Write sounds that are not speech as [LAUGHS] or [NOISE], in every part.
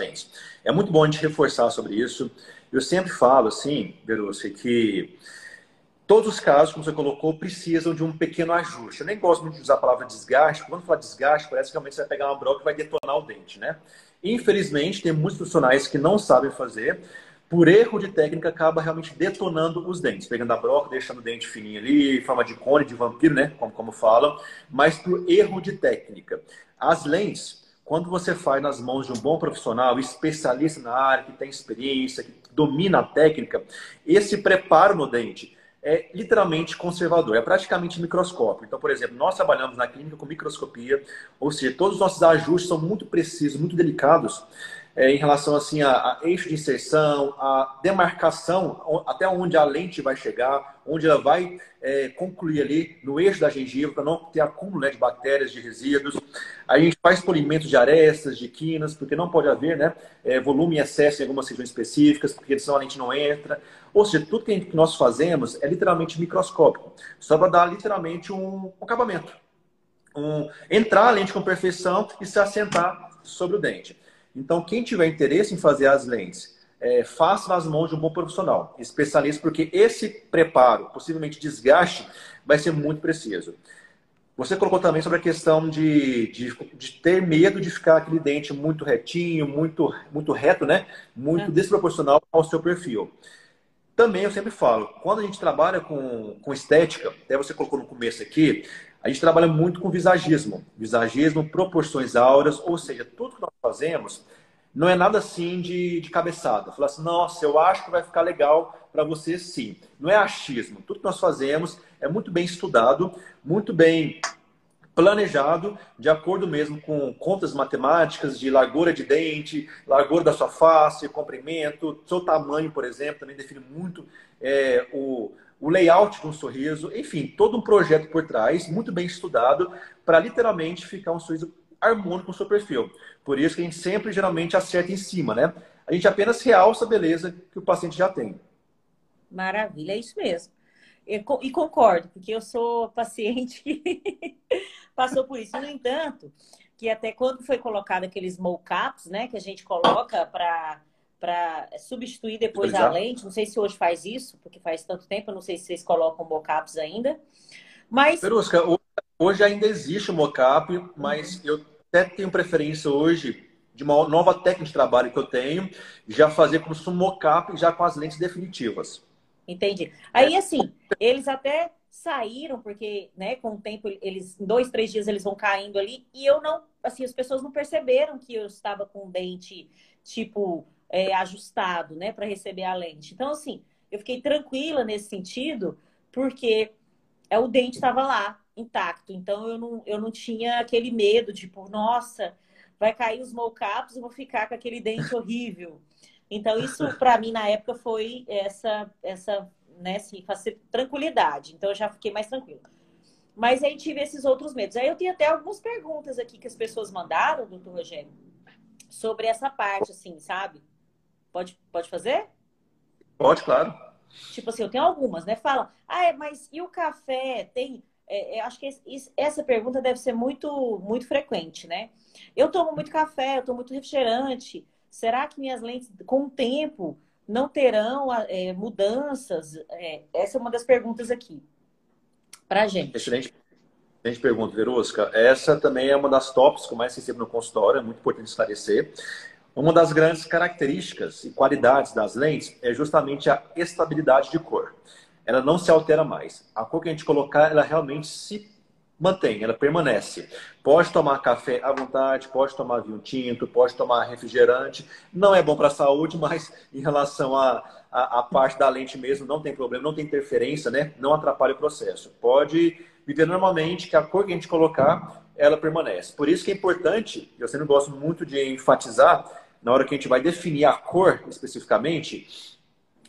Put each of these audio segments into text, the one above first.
lentes. É muito bom a gente reforçar sobre isso. Eu sempre falo, assim, Verusca, que todos os casos, como você colocou, precisam de um pequeno ajuste. Eu nem gosto muito de usar a palavra desgaste. Quando falar desgaste, parece que realmente você vai pegar uma broca e vai detonar o dente, né? Infelizmente, tem muitos profissionais que não sabem fazer. Por erro de técnica, acaba realmente detonando os dentes, pegando a broca, deixando o dente fininho ali, forma de cone, de vampiro, né? Como, como falam, mas por erro de técnica. As lentes, quando você faz nas mãos de um bom profissional, especialista na área, que tem experiência, que domina a técnica, esse preparo no dente é literalmente conservador, é praticamente microscópio. Então, por exemplo, nós trabalhamos na clínica com microscopia, ou seja, todos os nossos ajustes são muito precisos, muito delicados é, em relação assim a, a, eixo de inserção, a demarcação, até onde a lente vai chegar, onde ela vai é, concluir ali no eixo da gengiva, para não ter acúmulo né, de bactérias, de resíduos. A gente faz polimento de arestas, de quinas, porque não pode haver né, é, volume em excesso em algumas regiões específicas, porque senão a lente não entra. Ou seja, tudo que, gente, que nós fazemos é literalmente microscópico, só para dar literalmente um, um acabamento. Um, entrar a lente com perfeição e se assentar sobre o dente. Então, quem tiver interesse em fazer as lentes, é, faça nas mãos de um bom profissional, especialista, porque esse preparo, possivelmente desgaste, vai ser muito preciso. Você colocou também sobre a questão de, de, de, ter medo de ficar aquele dente muito retinho, muito, muito reto, né? Muito é. desproporcional ao seu perfil. Também eu sempre falo, quando a gente trabalha com, com estética, até você colocou no começo aqui, a gente trabalha muito com visagismo. Visagismo, proporções áureas, ou seja, tudo que nós fazemos não é nada assim de, de cabeçada. Falar assim, nossa, eu acho que vai ficar legal para você sim. Não é achismo. Tudo que nós fazemos é muito bem estudado, muito bem planejado, de acordo mesmo com contas matemáticas de largura de dente, largura da sua face, comprimento, seu tamanho, por exemplo, também define muito é, o, o layout de um sorriso, enfim, todo um projeto por trás, muito bem estudado, para literalmente ficar um sorriso harmônico com o seu perfil. Por isso que a gente sempre, geralmente, acerta em cima, né? A gente apenas realça a beleza que o paciente já tem. Maravilha, é isso mesmo. E concordo, porque eu sou paciente que [LAUGHS] passou por isso. No entanto, que até quando foi colocado aqueles mocaps, né, que a gente coloca para para substituir depois a lente. Não sei se hoje faz isso, porque faz tanto tempo, não sei se vocês colocam mockups ainda. Mas. Perusca, hoje ainda existe o mockup, mas eu até tenho preferência hoje de uma nova técnica de trabalho que eu tenho, já fazer como se um mockup já com as lentes definitivas. Entendi. Aí, assim, eles até saíram, porque, né, com o tempo, eles, em dois, três dias, eles vão caindo ali, e eu não, assim, as pessoas não perceberam que eu estava com o dente, tipo, é, ajustado, né, para receber a lente. Então, assim, eu fiquei tranquila nesse sentido, porque é, o dente estava lá, intacto. Então, eu não, eu não tinha aquele medo, tipo, nossa, vai cair os mocaps e vou ficar com aquele dente horrível. Então, isso [LAUGHS] para mim na época foi essa, essa né, assim, tranquilidade. Então, eu já fiquei mais tranquila. Mas aí tive esses outros medos. Aí eu tenho até algumas perguntas aqui que as pessoas mandaram, doutor Rogério, sobre essa parte, assim, sabe? Pode, pode fazer? Pode, claro. Tipo assim, eu tenho algumas, né? Fala, ah, é, mas e o café? Tem. É, é, acho que esse, essa pergunta deve ser muito, muito frequente, né? Eu tomo muito café, eu tomo muito refrigerante. Será que minhas lentes, com o tempo, não terão é, mudanças? É, essa é uma das perguntas aqui para gente. Excelente, excelente pergunta, Verusca. Essa também é uma das tops que eu mais recebo no consultório, é muito importante esclarecer. Uma das grandes características e qualidades das lentes é justamente a estabilidade de cor. Ela não se altera mais. A cor que a gente colocar, ela realmente se mantém, ela permanece. Pode tomar café à vontade, pode tomar vinho tinto, pode tomar refrigerante. Não é bom para a saúde, [LAUGHS] mas em relação à a, a, a, parte da lente mesmo, não tem problema, não tem interferência, né? Não atrapalha o processo. Pode viver normalmente, que a cor que a gente colocar, ela permanece. Por isso que é importante, eu sempre gosto muito de enfatizar, na hora que a gente vai definir a cor especificamente,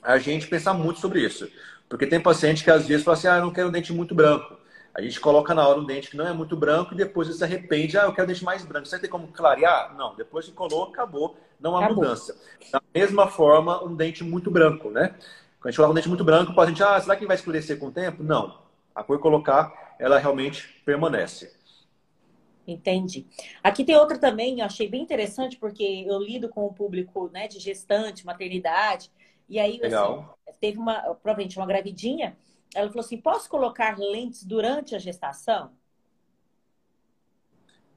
a gente pensar muito sobre isso. Porque tem paciente que às vezes fala assim, ah, eu não quero um dente muito branco. A gente coloca na hora um dente que não é muito branco e depois ele se arrepende, ah, eu quero um dente mais branco. Você tem como clarear? Não, depois que colou, acabou, não há acabou. mudança. Da mesma forma, um dente muito branco, né? Quando a gente coloca um dente muito branco, o paciente, ah, será que vai escurecer com o tempo? Não. A cor colocar, ela realmente permanece. Entendi. Aqui tem outra também, eu achei bem interessante, porque eu lido com o público né, de gestante, maternidade, e aí assim, teve uma, provavelmente uma gravidinha, ela falou assim: posso colocar lentes durante a gestação?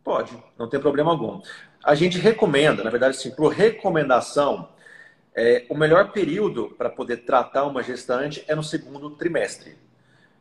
Pode, não tem problema algum. A gente recomenda, na verdade, sim, por recomendação, é, o melhor período para poder tratar uma gestante é no segundo trimestre.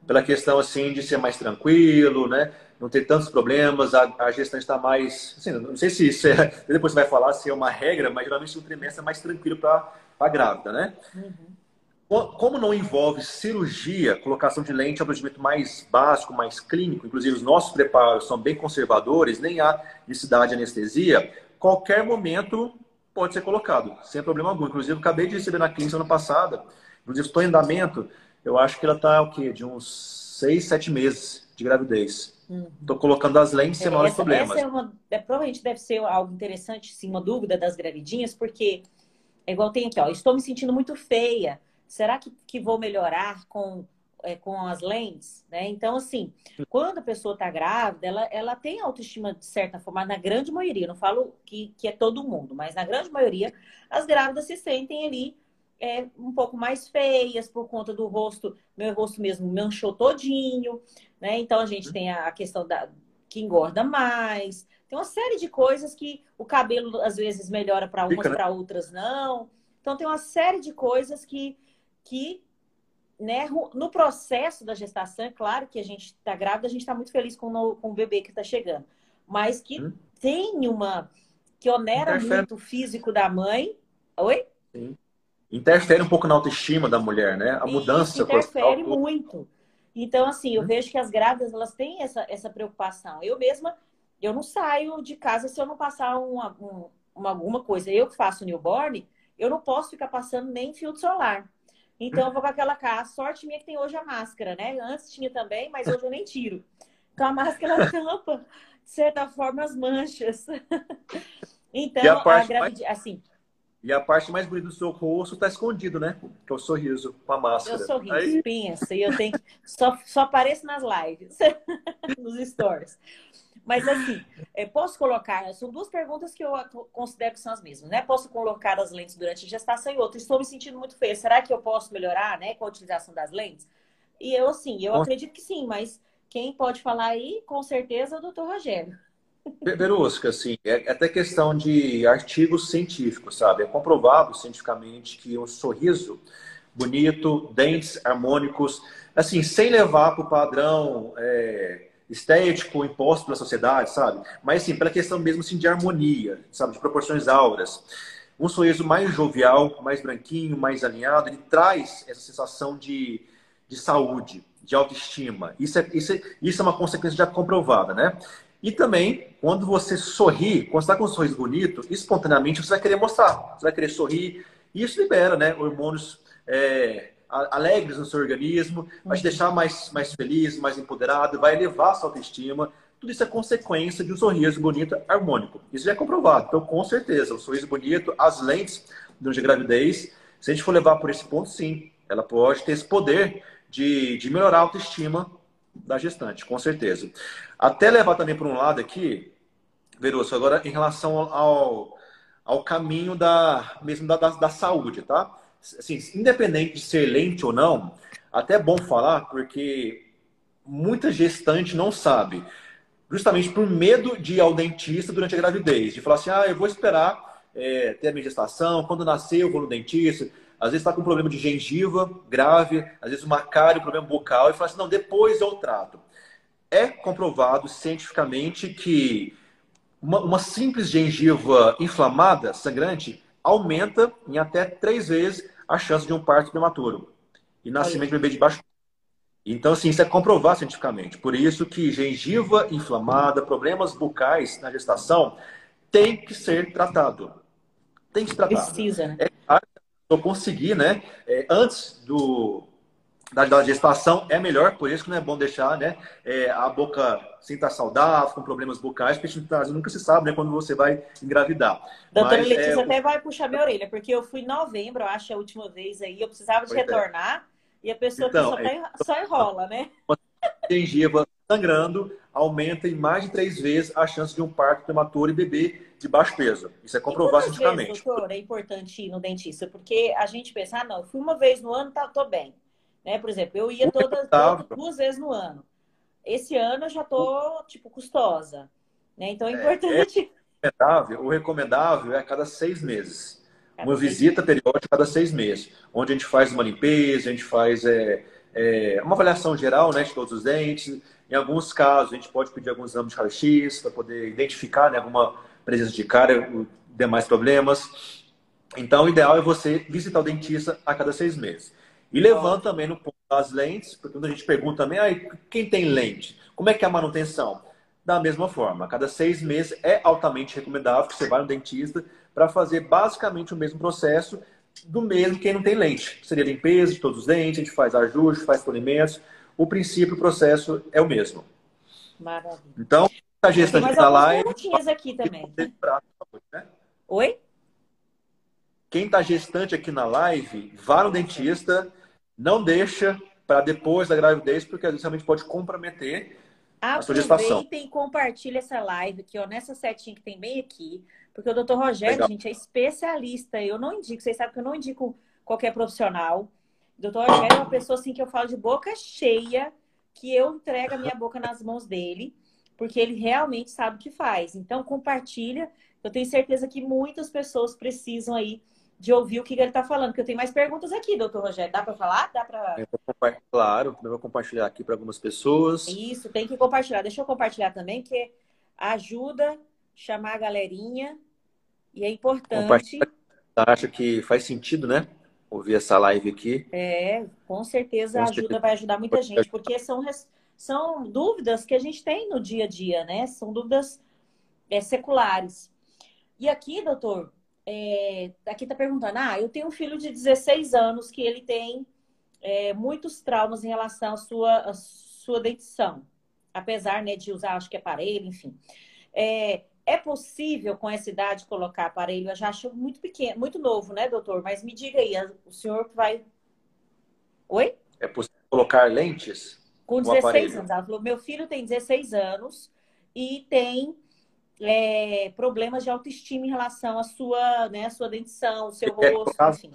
Pela questão assim de ser mais tranquilo, né? Não ter tantos problemas, a, a gestante está mais. Assim, não sei se isso é. [LAUGHS] Depois você vai falar se é uma regra, mas geralmente o trimestre é mais tranquilo para a grávida, né? Uhum. Como não envolve cirurgia, colocação de lente é um procedimento mais básico, mais clínico, inclusive os nossos preparos são bem conservadores, nem há necessidade de anestesia, qualquer momento pode ser colocado, sem problema algum. Inclusive, acabei de receber na clínica ano passada, inclusive estou em andamento, eu acho que ela está o quê? De uns seis, sete meses de gravidez. Estou uhum. colocando as lentes sem maiores problemas. Essa é uma, é, provavelmente deve ser algo interessante, sim, uma dúvida das gravidinhas, porque é igual tem aqui, ó, estou me sentindo muito feia será que, que vou melhorar com, é, com as lentes? Né? Então, assim, quando a pessoa está grávida, ela, ela tem autoestima de certa forma, na grande maioria, não falo que, que é todo mundo, mas na grande maioria, as grávidas se sentem ali é, um pouco mais feias por conta do rosto, meu rosto mesmo manchou todinho, né? Então a gente tem a questão da que engorda mais, tem uma série de coisas que o cabelo às vezes melhora para umas, né? para outras não. Então tem uma série de coisas que que né, no processo da gestação, é claro que a gente está grávida, a gente está muito feliz com o, com o bebê que está chegando, mas que hum. tem uma que onera Interfere. muito o físico da mãe. Oi? Sim. Interfere um pouco na autoestima da mulher, né? A mudança. Interfere muito. Então, assim, eu hum. vejo que as grávidas elas têm essa, essa preocupação. Eu mesma, eu não saio de casa se eu não passar uma, uma, alguma coisa. Eu que faço newborn, eu não posso ficar passando nem filtro solar. Então, eu vou com aquela cara. Sorte minha que tem hoje a máscara, né? Antes tinha também, mas hoje eu nem tiro. Então, a máscara [LAUGHS] tampa, de certa forma, as manchas. [LAUGHS] então, a, a gravidez... Mais... Assim... E a parte mais bonita do seu rosto está escondido, né? Que é o sorriso com a máscara. Eu sorriso, Aí... pensa. E eu tenho... só, só apareço nas lives, [LAUGHS] nos stories. Mas assim, é, posso colocar, são duas perguntas que eu considero que são as mesmas, né? Posso colocar as lentes durante a gestação e outra, estou me sentindo muito feia. Será que eu posso melhorar, né, com a utilização das lentes? E eu, assim, eu acredito que sim, mas quem pode falar aí, com certeza, é o doutor Rogério. Verusca, assim, é até questão de artigos científicos, sabe? É comprovado cientificamente que um sorriso bonito, dentes harmônicos, assim, sem levar para o padrão é, estético imposto pela sociedade, sabe? Mas sim, pela questão mesmo assim, de harmonia, sabe? De proporções áureas. Um sorriso mais jovial, mais branquinho, mais alinhado, ele traz essa sensação de, de saúde, de autoestima. Isso é, isso, é, isso é uma consequência já comprovada, né? E também, quando você sorri, quando você está com um sorriso bonito, espontaneamente você vai querer mostrar, você vai querer sorrir. E isso libera, né? Hormônios é, alegres no seu organismo, vai te deixar mais, mais feliz, mais empoderado, vai elevar a sua autoestima. Tudo isso é consequência de um sorriso bonito harmônico. Isso já é comprovado. Então, com certeza, o sorriso bonito, as lentes durante a gravidez, se a gente for levar por esse ponto, sim, ela pode ter esse poder de, de melhorar a autoestima da gestante, com certeza. Até levar também por um lado aqui, Veroso, agora em relação ao, ao caminho da, mesmo da, da, da saúde, tá? assim, independente de ser lente ou não, até é bom falar, porque muita gestante não sabe, justamente por medo de ir ao dentista durante a gravidez, de falar assim, ah, eu vou esperar é, ter a minha gestação, quando nascer eu vou no dentista, às vezes está com um problema de gengiva grave, às vezes uma cárie, um problema bucal, e fala assim, não, depois eu trato. É comprovado cientificamente que uma, uma simples gengiva inflamada, sangrante, aumenta em até três vezes a chance de um parto prematuro e nascimento de bebê de baixo. Então, assim, isso é comprovado cientificamente. Por isso que gengiva inflamada, problemas bucais na gestação, tem que ser tratado. Tem que ser tratado. Precisa, né? É claro eu conseguir, né? É, antes do, da, da, gestação é melhor, por isso que não é bom deixar, né? É, a boca sem estar saudável, com problemas bucais, porque a gente nunca se sabe, né? Quando você vai engravidar. Doutora Mas, Letícia é... até vai puxar minha orelha, porque eu fui em novembro, acho, a última vez aí, eu precisava de é. retornar, é. e a pessoa então, só, tá, só enrola, né? [LAUGHS] Gengiva sangrando aumenta em mais de três vezes a chance de um parto prematuro e bebê de baixo peso. Isso é comprovado cientificamente. Vezes, é importante ir no dentista, porque a gente pensa, ah, não, eu fui uma vez no ano, tá, tô bem. Né? Por exemplo, eu ia todas, todas duas vezes no ano. Esse ano eu já tô, tipo, custosa. Né? Então é, é importante. É recomendável, o recomendável é a cada seis meses. Cada uma seis visita meses. periódica a cada seis meses, onde a gente faz uma limpeza, a gente faz é, é, uma avaliação geral né, de todos os dentes. Em alguns casos, a gente pode pedir alguns exames de raio-x para poder identificar né, alguma presença de cárie, demais problemas. Então, o ideal é você visitar o dentista a cada seis meses. E levando também no ponto das lentes, porque quando a gente pergunta também, ah, quem tem lente? Como é que é a manutenção? Da mesma forma, a cada seis meses é altamente recomendável que você vá no dentista para fazer basicamente o mesmo processo do mesmo quem não tem lente. Seria limpeza de todos os dentes, a gente faz ajuste, faz polimentos. O princípio, o processo é o mesmo. Maravilha. Então, a gestante está lá. E... aqui também. Né? Oi? Quem está gestante aqui na live, vá no dentista, não deixa para depois da gravidez, porque às vezes realmente pode comprometer a sua gestação. Aproveitem e compartilhe essa live aqui, ó, nessa setinha que tem bem aqui, porque o doutor Rogério, Legal. gente, é especialista. Eu não indico, vocês sabem que eu não indico qualquer profissional. O doutor Rogério é uma pessoa assim que eu falo de boca cheia, que eu entrego a minha boca nas mãos dele porque ele realmente sabe o que faz. Então, compartilha. Eu tenho certeza que muitas pessoas precisam aí de ouvir o que ele está falando, porque eu tenho mais perguntas aqui, doutor Rogério. Dá para falar? Dá para. Claro, eu vou compartilhar aqui para algumas pessoas. Isso, tem que compartilhar. Deixa eu compartilhar também, que ajuda chamar a galerinha e é importante. Acho que faz sentido, né? Ouvir essa live aqui. É, com certeza com ajuda, certeza. vai ajudar muita gente, porque são são dúvidas que a gente tem no dia a dia, né? São dúvidas é, seculares. E aqui, doutor, é, aqui está perguntando: ah, eu tenho um filho de 16 anos que ele tem é, muitos traumas em relação à sua, à sua dentição, apesar né, de usar, acho que aparelho, enfim. É, é possível com essa idade colocar aparelho? Eu já acho muito pequeno, muito novo, né, doutor? Mas me diga aí, o senhor vai. Oi? É possível colocar lentes? Com 16 anos. Ela falou: meu filho tem 16 anos e tem é, problemas de autoestima em relação à sua, né, à sua dentição, seu rosto, enfim.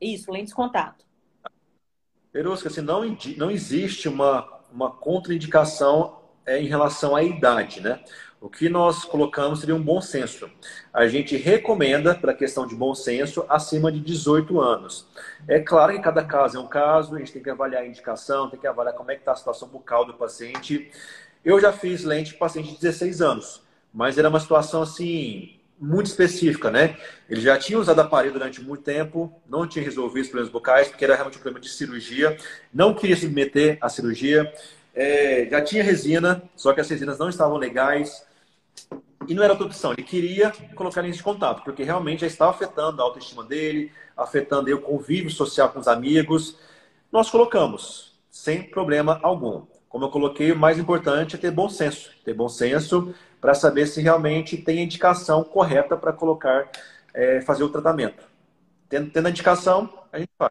Isso, lentes de contato. Perusca, assim, não, não existe uma, uma contraindicação é, em relação à idade, né? O que nós colocamos seria um bom senso. A gente recomenda, para questão de bom senso, acima de 18 anos. É claro que cada caso é um caso, a gente tem que avaliar a indicação, tem que avaliar como é que está a situação bucal do paciente. Eu já fiz lente para paciente de 16 anos, mas era uma situação assim muito específica, né? Ele já tinha usado aparelho durante muito tempo, não tinha resolvido os problemas bucais, porque era realmente um problema de cirurgia, não queria submeter à cirurgia, é, já tinha resina, só que as resinas não estavam legais, e não era outra opção, ele queria colocar de contato, porque realmente já estava afetando a autoestima dele, afetando o convívio social com os amigos. Nós colocamos, sem problema algum. Como eu coloquei, o mais importante é ter bom senso. Ter bom senso para saber se realmente tem a indicação correta para colocar, é, fazer o tratamento. Tendo, tendo a indicação, a gente faz.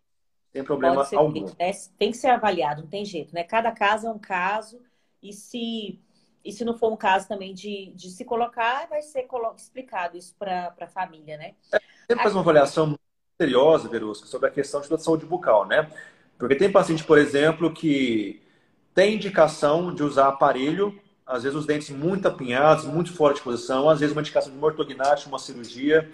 Sem problema algum. Tem, tem que ser avaliado, não tem jeito, né? Cada caso é um caso. E se e se não for um caso também de, de se colocar, vai ser explicado isso para a família, né? É, sempre faz uma avaliação seriosa, Verusca, sobre a questão de saúde bucal, né? Porque tem paciente, por exemplo, que tem indicação de usar aparelho, às vezes os dentes muito apinhados, muito fora de posição, às vezes uma indicação de uma ortognática, uma cirurgia,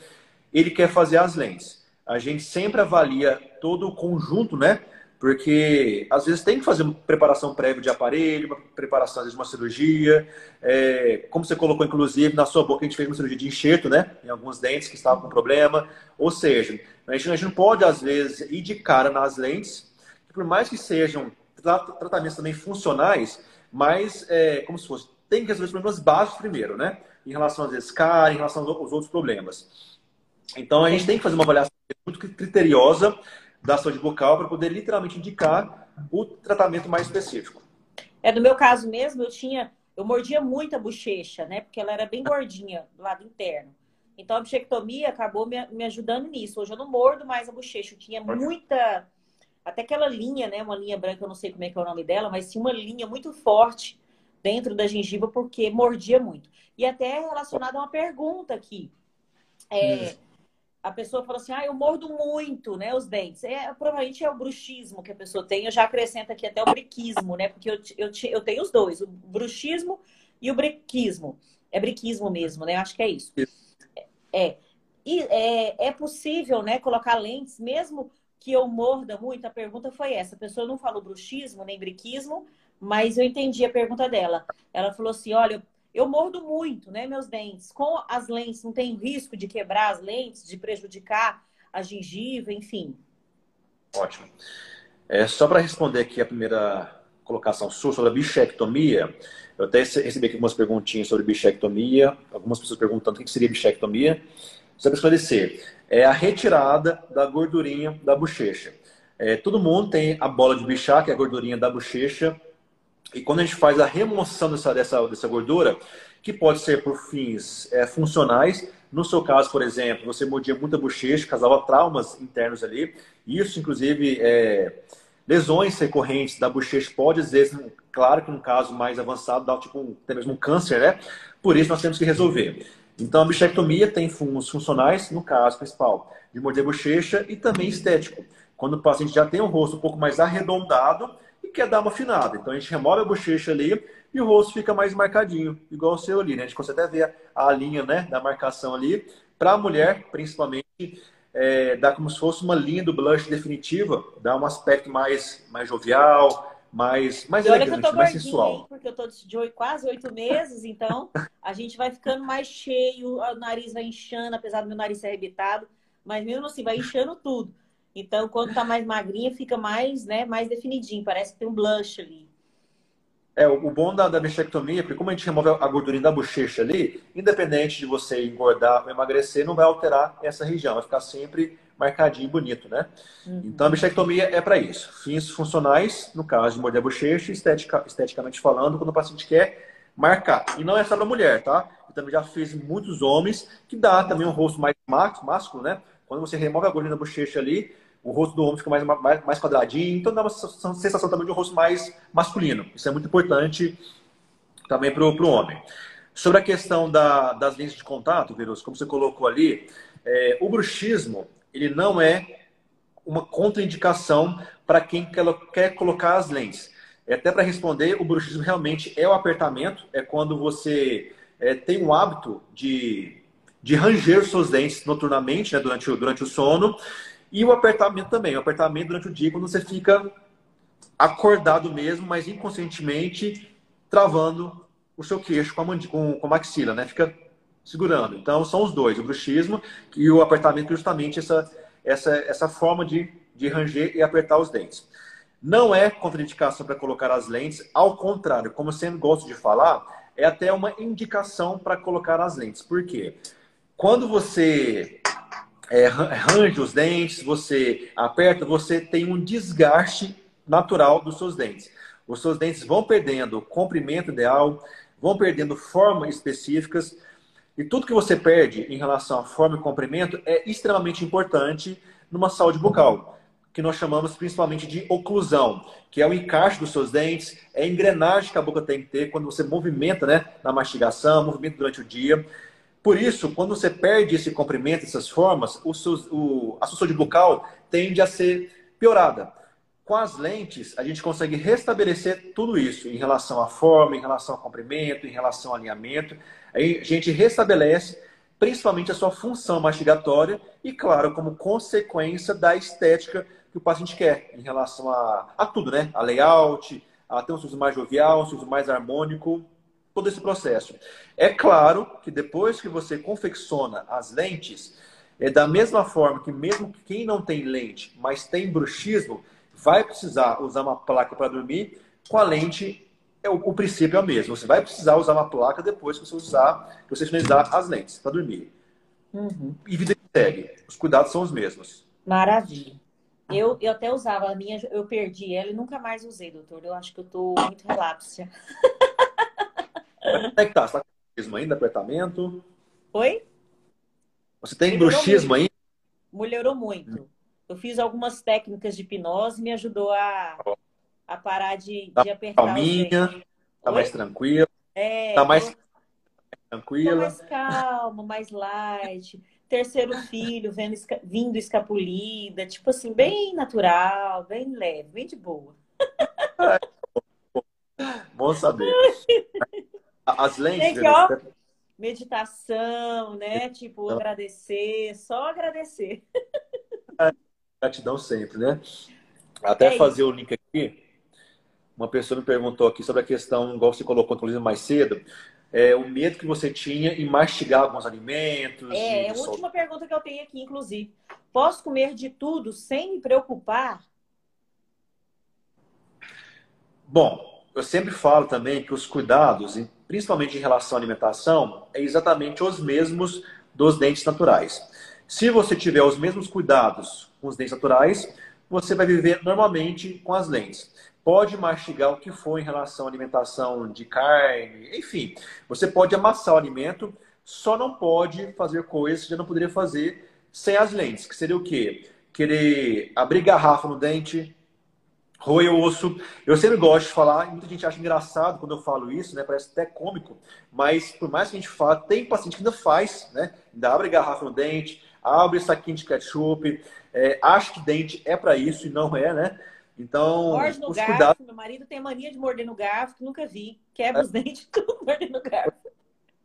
ele quer fazer as lentes. A gente sempre avalia todo o conjunto, né? Porque às vezes tem que fazer uma preparação prévia de aparelho, uma preparação, às vezes, de uma cirurgia. É, como você colocou, inclusive, na sua boca, a gente fez uma cirurgia de enxerto, né? Em alguns dentes que estavam com problema. Ou seja, a gente, a gente não pode, às vezes, ir de cara nas lentes, por mais que sejam tratamentos também funcionais, mas é, como se fosse, tem que resolver os problemas básicos primeiro, né? Em relação às vezes cara, em relação aos outros problemas. Então a gente tem que fazer uma avaliação muito criteriosa da saúde bucal para poder literalmente indicar o tratamento mais específico. É, no meu caso mesmo, eu tinha, eu mordia muito a bochecha, né? Porque ela era bem gordinha do lado interno. Então a bichectomia acabou me, me ajudando nisso. Hoje eu não mordo mais a bochecha. Eu tinha muita até aquela linha, né? Uma linha branca, eu não sei como é que é o nome dela, mas tinha uma linha muito forte dentro da gengiva porque mordia muito. E até relacionado a uma pergunta aqui. É, a pessoa falou assim: ah, eu mordo muito, né? Os dentes. É, provavelmente é o bruxismo que a pessoa tem. Eu já acrescento aqui até o briquismo, né? Porque eu, eu, eu tenho os dois, o bruxismo e o briquismo. É briquismo mesmo, né? Acho que é isso. É. E é, é possível, né, colocar lentes, mesmo que eu morda muito? A pergunta foi essa. A pessoa não falou bruxismo nem briquismo, mas eu entendi a pergunta dela. Ela falou assim: olha, eu mordo muito, né, meus dentes. Com as lentes, não tem risco de quebrar as lentes, de prejudicar a gengiva, enfim. Ótimo. É, só para responder aqui a primeira colocação sua sobre a bichectomia, eu até recebi aqui algumas perguntinhas sobre bichectomia, algumas pessoas perguntando o que seria bichectomia. Só para esclarecer, é a retirada da gordurinha da bochecha. É, todo mundo tem a bola de bichar, que é a gordurinha da bochecha, e quando a gente faz a remoção dessa, dessa, dessa gordura, que pode ser por fins é, funcionais, no seu caso, por exemplo, você mordia muita bochecha, causava traumas internos ali, isso, inclusive, é, lesões recorrentes da bochecha pode, às vezes, claro que num caso mais avançado, dar tipo, até mesmo um câncer, né? Por isso nós temos que resolver. Então, a bichectomia tem fungos funcionais, no caso principal, de morder bochecha e também estético. Quando o paciente já tem um rosto um pouco mais arredondado, e quer dar uma afinada. Então a gente remove a bochecha ali e o rosto fica mais marcadinho, igual o seu ali, né? A gente consegue até ver a linha né, da marcação ali. Para a mulher, principalmente, é, dá como se fosse uma linha do blush definitiva, dá um aspecto mais, mais jovial, mais, mais elegante, mais sensual. Hein? Porque eu tô de quase oito meses, então a gente vai ficando mais cheio, o nariz vai inchando, apesar do meu nariz ser arrebitado, mas mesmo assim vai inchando tudo. Então, quando tá mais magrinha, fica mais, né, mais definidinho. Parece que tem um blush ali. É, o bom da, da bichectomia, porque como a gente remove a gordurinha da bochecha ali, independente de você engordar ou emagrecer, não vai alterar essa região, vai ficar sempre marcadinho e bonito, né? Uhum. Então a bichectomia é para isso. Fins funcionais, no caso de morder a bochecha, estetica, esteticamente falando, quando o paciente quer marcar. E não é só para mulher, tá? Eu também já fiz muitos homens que dá também um rosto mais másculo, né? Quando você remove a gordura da bochecha ali, o rosto do homem fica mais, mais, mais quadradinho, então dá uma sensação também de um rosto mais masculino. Isso é muito importante também para o homem. Sobre a questão da, das lentes de contato, Virus, como você colocou ali, é, o bruxismo ele não é uma contraindicação para quem quer, quer colocar as lentes. É até para responder, o bruxismo realmente é o apertamento, é quando você é, tem o hábito de, de ranger os seus dentes noturnamente, né, durante, durante o sono, e o apertamento também. O apertamento durante o dia, quando você fica acordado mesmo, mas inconscientemente travando o seu queixo com a, com, com a maxila, né? Fica segurando. Então, são os dois, o bruxismo e o apertamento, justamente essa, essa, essa forma de, de ranger e apertar os dentes. Não é contraindicação para colocar as lentes, ao contrário, como eu sempre gosto de falar, é até uma indicação para colocar as lentes. Por quê? Quando você é, range os dentes, você aperta, você tem um desgaste natural dos seus dentes. Os seus dentes vão perdendo comprimento ideal, vão perdendo formas específicas, e tudo que você perde em relação à forma e comprimento é extremamente importante numa saúde bucal, que nós chamamos principalmente de oclusão, que é o encaixe dos seus dentes, é a engrenagem que a boca tem que ter quando você movimenta né, na mastigação, movimento durante o dia. Por isso, quando você perde esse comprimento, essas formas, o o, a sua saúde bucal tende a ser piorada. Com as lentes, a gente consegue restabelecer tudo isso em relação à forma, em relação ao comprimento, em relação ao alinhamento. Aí a gente restabelece principalmente a sua função mastigatória e, claro, como consequência da estética que o paciente quer em relação a, a tudo, né? A layout, a ter um sorriso mais jovial, um sorriso mais harmônico todo esse processo. É claro que depois que você confecciona as lentes, é da mesma forma que mesmo quem não tem lente, mas tem bruxismo, vai precisar usar uma placa para dormir, com a lente é o, o, princípio é o mesmo. Você vai precisar usar uma placa depois que você usar, que você finalizar as lentes para dormir. Uhum. E vida que segue. Os cuidados são os mesmos. Maravilha. Eu, eu até usava a minha, eu perdi ela e nunca mais usei, doutor. Eu acho que eu tô muito relapsa. [LAUGHS] Como é que tá? Você tá com bruxismo ainda, apertamento? Oi? Você tem bruxismo ainda? Melhorou muito. Eu fiz algumas técnicas de hipnose, me ajudou a, a parar de, de apertar Calminha, tá mais tranquila. É, tá mais tô, tranquila. tô mais calma, mais light. Terceiro filho vendo, vindo escapulida, tipo assim, bem natural, bem leve, bem de boa. [LAUGHS] Bom saber. [LAUGHS] As lentes. Gente, ó, meditação, né? Tipo, agradecer, só agradecer. Gratidão sempre, né? Até é fazer isso. o link aqui. Uma pessoa me perguntou aqui sobre a questão, igual você colocou, inclusive, mais cedo, é, o medo que você tinha em mastigar alguns alimentos. É, a última pergunta que eu tenho aqui, inclusive. Posso comer de tudo sem me preocupar? Bom, eu sempre falo também que os cuidados, principalmente em relação à alimentação, é exatamente os mesmos dos dentes naturais. Se você tiver os mesmos cuidados com os dentes naturais, você vai viver normalmente com as lentes. Pode mastigar o que for em relação à alimentação de carne, enfim. Você pode amassar o alimento, só não pode fazer coisas que já não poderia fazer sem as lentes, que seria o quê? Querer abrir garrafa no dente, roer o osso. Eu sempre gosto de falar, e muita gente acha engraçado quando eu falo isso, né? Parece até cômico, mas por mais que a gente fale, tem paciente que ainda faz, né? Ainda abre garrafa no dente, abre saquinho de ketchup, é, acha que dente é para isso e não é, né? Então, Morde no garfo. Cuidados... Meu marido tem mania de morder no garfo, que nunca vi. Quebra é. os dentes, [LAUGHS] tudo morde no garfo.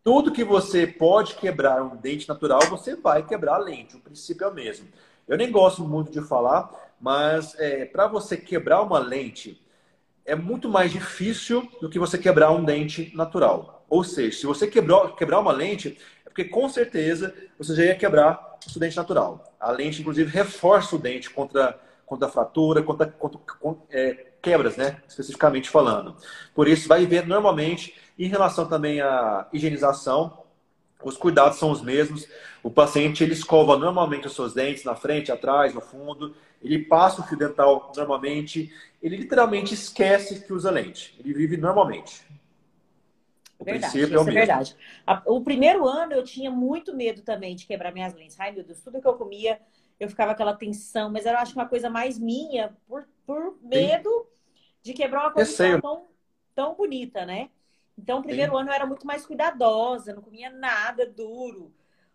Tudo que você pode quebrar um dente natural, você vai quebrar a lente. O princípio é o mesmo. Eu nem gosto muito de falar, mas é, para você quebrar uma lente, é muito mais difícil do que você quebrar um dente natural. Ou seja, se você quebrou, quebrar uma lente, é porque com certeza você já ia quebrar o seu dente natural. A lente, inclusive, reforça o dente contra, contra fratura, contra, contra, contra é, quebras, né? Especificamente falando. Por isso, vai ver normalmente, em relação também à higienização, os cuidados são os mesmos. O paciente ele escova normalmente os seus dentes na frente, atrás, no fundo. Ele passa o fio dental normalmente. Ele literalmente esquece que usa lente. Ele vive normalmente. O verdade, princípio é o mesmo. É verdade. O primeiro ano eu tinha muito medo também de quebrar minhas lentes. Ai, meu Deus, tudo que eu comia, eu ficava aquela tensão. Mas eu acho uma coisa mais minha, por, por medo Sim. de quebrar uma coisa tão, tão bonita, né? Então, o primeiro Sim. ano eu era muito mais cuidadosa, não comia nada duro.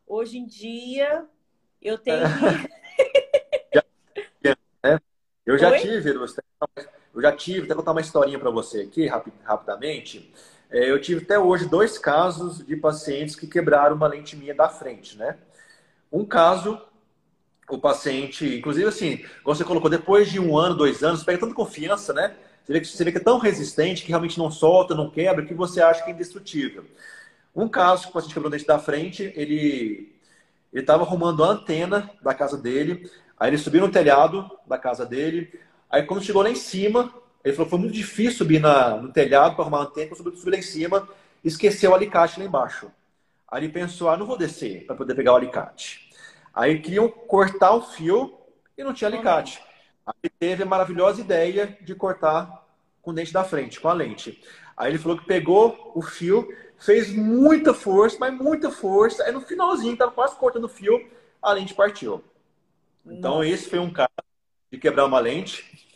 Hoje em dia, eu tenho. É. [LAUGHS] eu já Oi? tive, eu já tive, até contar uma historinha para você aqui, rapidamente. É, eu tive até hoje dois casos de pacientes que quebraram uma lente minha da frente, né? Um caso, o paciente, inclusive assim, você colocou, depois de um ano, dois anos, pega tanta confiança, né? Você vê, que, você vê que é tão resistente que realmente não solta, não quebra, que você acha que é indestrutível. Um caso que o paciente quebrou o dente da frente, ele estava arrumando a antena da casa dele, aí ele subiu no telhado da casa dele, aí quando chegou lá em cima, ele falou que foi muito difícil subir na, no telhado para arrumar a antena, quando subiu, subiu lá em cima, esqueceu o alicate lá embaixo. Aí ele pensou, ah, não vou descer para poder pegar o alicate. Aí queriam cortar o fio e não tinha alicate. Aí teve a maravilhosa ideia de cortar com o dente da frente, com a lente. Aí ele falou que pegou o fio, fez muita força, mas muita força. Aí no finalzinho, estava quase cortando o fio, a lente partiu. Então, Nossa. esse foi um caso de quebrar uma lente.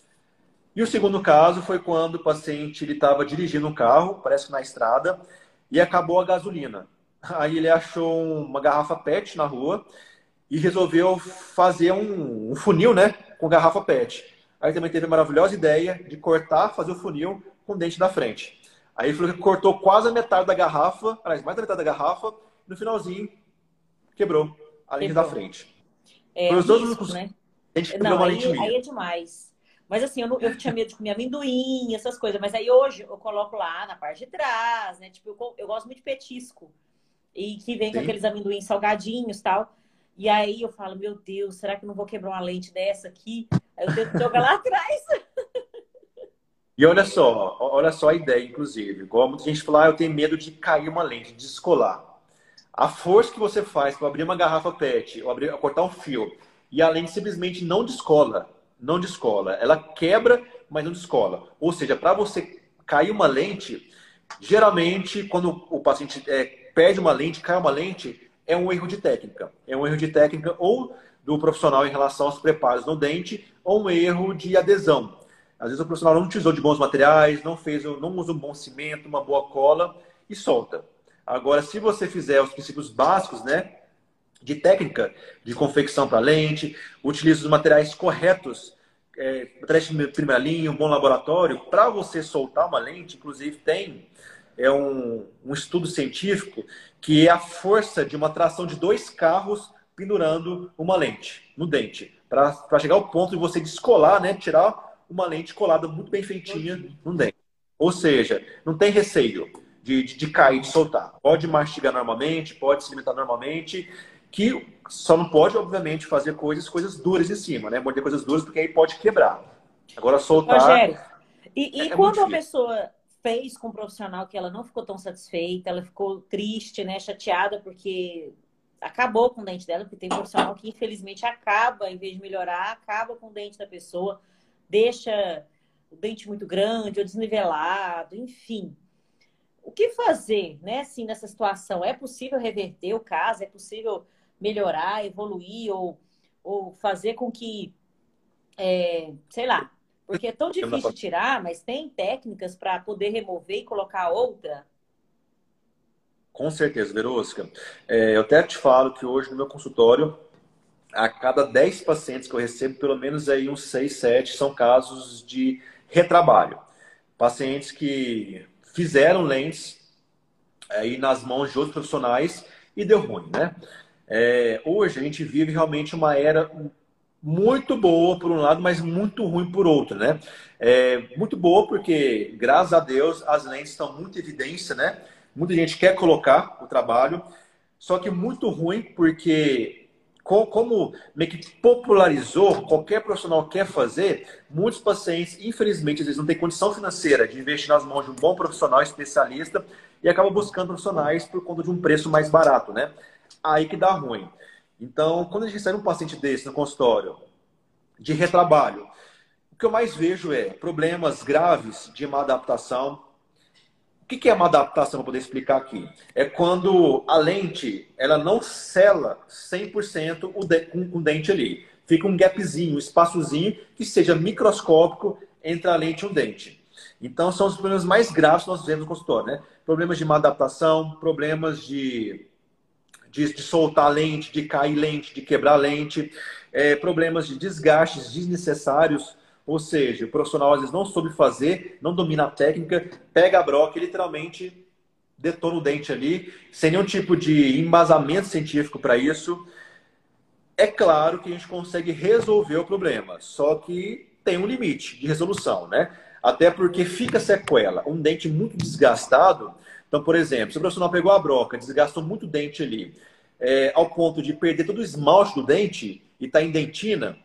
E o segundo caso foi quando o paciente estava dirigindo um carro, parece que na estrada, e acabou a gasolina. Aí ele achou uma garrafa PET na rua e resolveu fazer um, um funil, né? com garrafa PET. Aí também teve a maravilhosa ideia de cortar, fazer o funil com o dente da frente. Aí ele falou que cortou quase a metade da garrafa, aliás, mais da metade da garrafa, no finalzinho quebrou a lente da frente. É, os dois únicos né? a gente não, aí, aí é demais. Mas assim, eu, não, eu tinha medo de comer amendoim, essas coisas. Mas aí hoje eu coloco lá na parte de trás, né? Tipo, eu, eu gosto muito de petisco. E que vem Sim. com aqueles amendoins salgadinhos tal. E aí eu falo, meu Deus, será que eu não vou quebrar uma lente dessa aqui? Aí eu tento jogar lá [LAUGHS] atrás. E olha só, olha só a ideia, inclusive. Igual muita gente fala, ah, eu tenho medo de cair uma lente, de descolar. A força que você faz para abrir uma garrafa PET, ou abrir, cortar um fio, e a lente simplesmente não descola. Não descola. Ela quebra, mas não descola. Ou seja, para você cair uma lente, geralmente, quando o paciente é, perde uma lente, cai uma lente, é um erro de técnica. É um erro de técnica ou do profissional em relação aos preparos no dente, ou um erro de adesão. Às vezes o profissional não utilizou de bons materiais, não fez, não usa um bom cimento, uma boa cola e solta. Agora, se você fizer os princípios básicos, né, de técnica de confecção para lente, utiliza os materiais corretos, é, materiais de primeira linha, um bom laboratório, para você soltar uma lente, inclusive tem é um, um estudo científico que é a força de uma tração de dois carros pendurando uma lente no dente, para chegar ao ponto de você descolar, né, tirar uma lente colada muito bem feitinha no dente. Ou seja, não tem receio de, de, de cair, de soltar. Pode mastigar normalmente, pode se alimentar normalmente, que só não pode, obviamente, fazer coisas, coisas duras em cima, né? Morder coisas duras, porque aí pode quebrar. Agora, soltar. Rogério, e, e é, é quando a pessoa fez com um profissional que ela não ficou tão satisfeita, ela ficou triste, né? Chateada, porque acabou com o dente dela, porque tem profissional que infelizmente acaba, em vez de melhorar, acaba com o dente da pessoa, deixa o dente muito grande ou desnivelado, enfim. O que fazer, né, assim, nessa situação? É possível reverter o caso? É possível melhorar, evoluir ou, ou fazer com que, é, sei lá, porque é tão difícil tirar, mas tem técnicas para poder remover e colocar outra? Com certeza, Verosca. É, eu até te falo que hoje no meu consultório, a cada 10 pacientes que eu recebo, pelo menos aí uns 6, 7 são casos de retrabalho. Pacientes que fizeram lentes aí nas mãos de outros profissionais e deu ruim, né? É, hoje a gente vive realmente uma era muito boa por um lado, mas muito ruim por outro, né? É, muito boa porque, graças a Deus, as lentes estão muito em evidência, né? Muita gente quer colocar o trabalho, só que muito ruim porque, como meio que popularizou, qualquer profissional quer fazer, muitos pacientes, infelizmente, às vezes não têm condição financeira de investir nas mãos de um bom profissional especialista e acabam buscando profissionais por conta de um preço mais barato, né? Aí que dá ruim. Então, quando a gente recebe um paciente desse no consultório, de retrabalho, o que eu mais vejo é problemas graves de má adaptação, o que é uma adaptação, para poder explicar aqui? É quando a lente ela não sela 100% o de, com o dente ali. Fica um gapzinho, um espaçozinho que seja microscópico entre a lente e o dente. Então, são os problemas mais graves que nós vemos no consultório, né? Problemas de má adaptação, problemas de, de, de soltar lente, de cair lente, de quebrar lente, é, problemas de desgastes desnecessários ou seja, o profissional às vezes não soube fazer, não domina a técnica, pega a broca e literalmente detona o dente ali, sem nenhum tipo de embasamento científico para isso. É claro que a gente consegue resolver o problema, só que tem um limite de resolução, né? Até porque fica sequela. Um dente muito desgastado. Então, por exemplo, se o profissional pegou a broca, desgastou muito o dente ali, é, ao ponto de perder todo o esmalte do dente e está em dentina,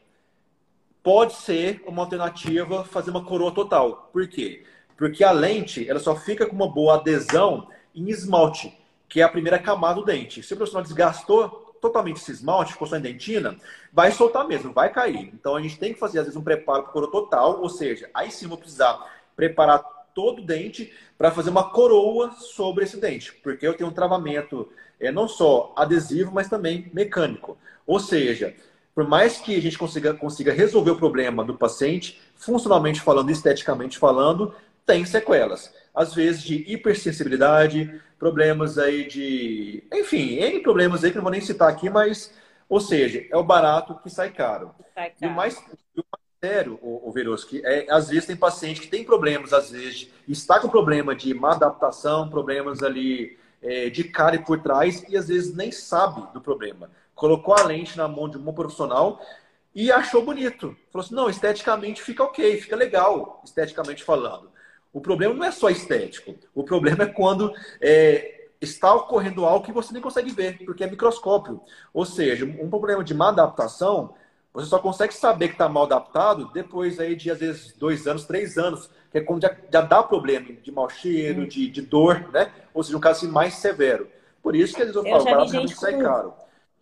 pode ser uma alternativa fazer uma coroa total. Por quê? Porque a lente ela só fica com uma boa adesão em esmalte, que é a primeira camada do dente. Se o profissional desgastou totalmente esse esmalte, ficou só em dentina, vai soltar mesmo, vai cair. Então a gente tem que fazer, às vezes, um preparo para coroa total, ou seja, aí sim vou precisar preparar todo o dente para fazer uma coroa sobre esse dente, porque eu tenho um travamento é, não só adesivo, mas também mecânico. Ou seja, por mais que a gente consiga, consiga resolver o problema do paciente, funcionalmente falando, esteticamente falando, tem sequelas. Às vezes de hipersensibilidade, problemas aí de. Enfim, N problemas aí que não vou nem citar aqui, mas. Ou seja, é o barato que sai caro. Sai caro. E o mais, o mais sério, o, o Veroski, é às vezes tem paciente que tem problemas, às vezes, está com problema de má adaptação, problemas ali é, de e por trás, e às vezes nem sabe do problema colocou a lente na mão de um profissional e achou bonito. Falou assim: não, esteticamente fica ok, fica legal, esteticamente falando. O problema não é só estético, o problema é quando é, está ocorrendo algo que você nem consegue ver, porque é microscópio. Ou seja, um problema de má adaptação, você só consegue saber que está mal adaptado depois aí de, às vezes, dois anos, três anos, que é quando já, já dá problema de mau cheiro, hum. de, de dor, né? Ou seja, um caso assim, mais severo. Por isso que eles vão falar, barato realmente sai caro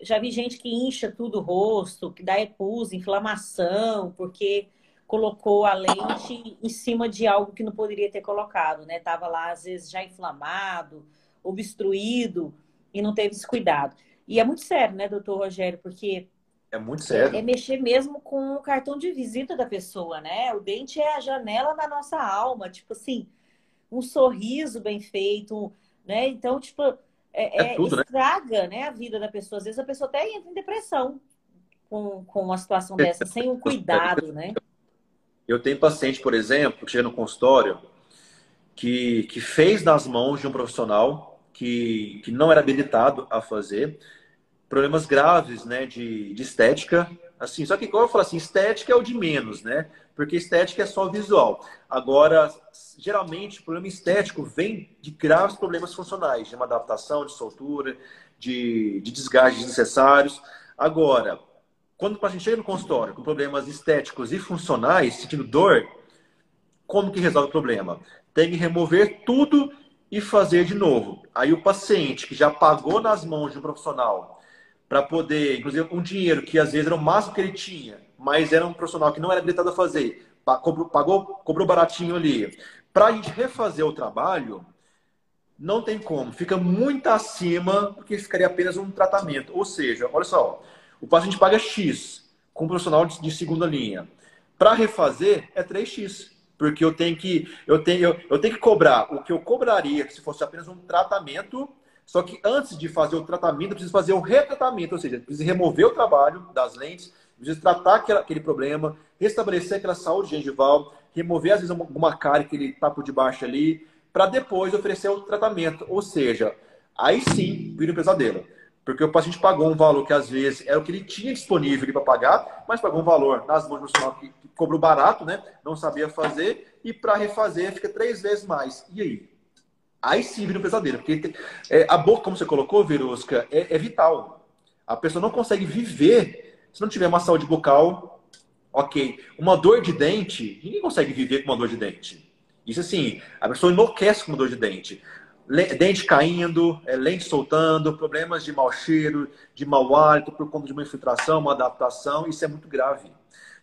já vi gente que incha tudo o rosto, que dá epus, inflamação, porque colocou a lente em cima de algo que não poderia ter colocado, né? Tava lá às vezes já inflamado, obstruído e não teve esse cuidado. E é muito sério, né, doutor Rogério? Porque é muito sério. É, é, mexer mesmo com o cartão de visita da pessoa, né? O dente é a janela da nossa alma, tipo assim, um sorriso bem feito, né? Então, tipo, é, é, é tudo, né? estraga né? né? a vida da pessoa. Às vezes a pessoa até entra em depressão com, com uma situação dessa, sem um cuidado, né? Eu tenho paciente, por exemplo, que chega no consultório, que, que fez nas mãos de um profissional que, que não era habilitado a fazer, problemas graves, né, de, de estética, assim, só que como eu falo assim, estética é o de menos, né, porque estética é só visual. Agora, geralmente, o problema estético vem de graves problemas funcionais, de uma adaptação, de soltura, de, de desgastes desnecessários. Agora, quando o paciente chega no consultório com problemas estéticos e funcionais, sentindo dor, como que resolve o problema? Tem que remover tudo e fazer de novo. Aí o paciente que já pagou nas mãos de um profissional para poder, inclusive um dinheiro que às vezes era o máximo que ele tinha, mas era um profissional que não era habilitado a fazer, pagou, cobrou baratinho ali. Para a gente refazer o trabalho, não tem como, fica muito acima do que ficaria apenas um tratamento. Ou seja, olha só, o paciente paga X com um profissional de, segunda linha. Para refazer, é 3X. Porque eu tenho que eu tenho, eu, eu tenho que cobrar o que eu cobraria se fosse apenas um tratamento só que antes de fazer o tratamento, eu preciso fazer o retratamento, ou seja, preciso remover o trabalho das lentes, preciso tratar aquele problema, restabelecer aquela saúde gengival, remover às vezes alguma cárie que ele está por debaixo ali, para depois oferecer o tratamento. Ou seja, aí sim vira um pesadelo. Porque o paciente pagou um valor que às vezes era o que ele tinha disponível para pagar, mas pagou um valor nas mãos do profissional que cobrou barato, né? Não sabia fazer, e para refazer fica três vezes mais. E aí? Aí sim vira um pesadelo. Porque é, a boca, como você colocou, Verusca, é, é, vital. A pessoa não consegue viver se não tiver uma saúde bucal ok. Uma dor de dente, ninguém consegue viver com uma dor de dente. Isso assim, a pessoa enlouquece com uma dor de dente. Dente caindo, é, lente soltando, problemas de mau cheiro, de mau hálito por conta de uma infiltração, uma adaptação, isso é muito grave.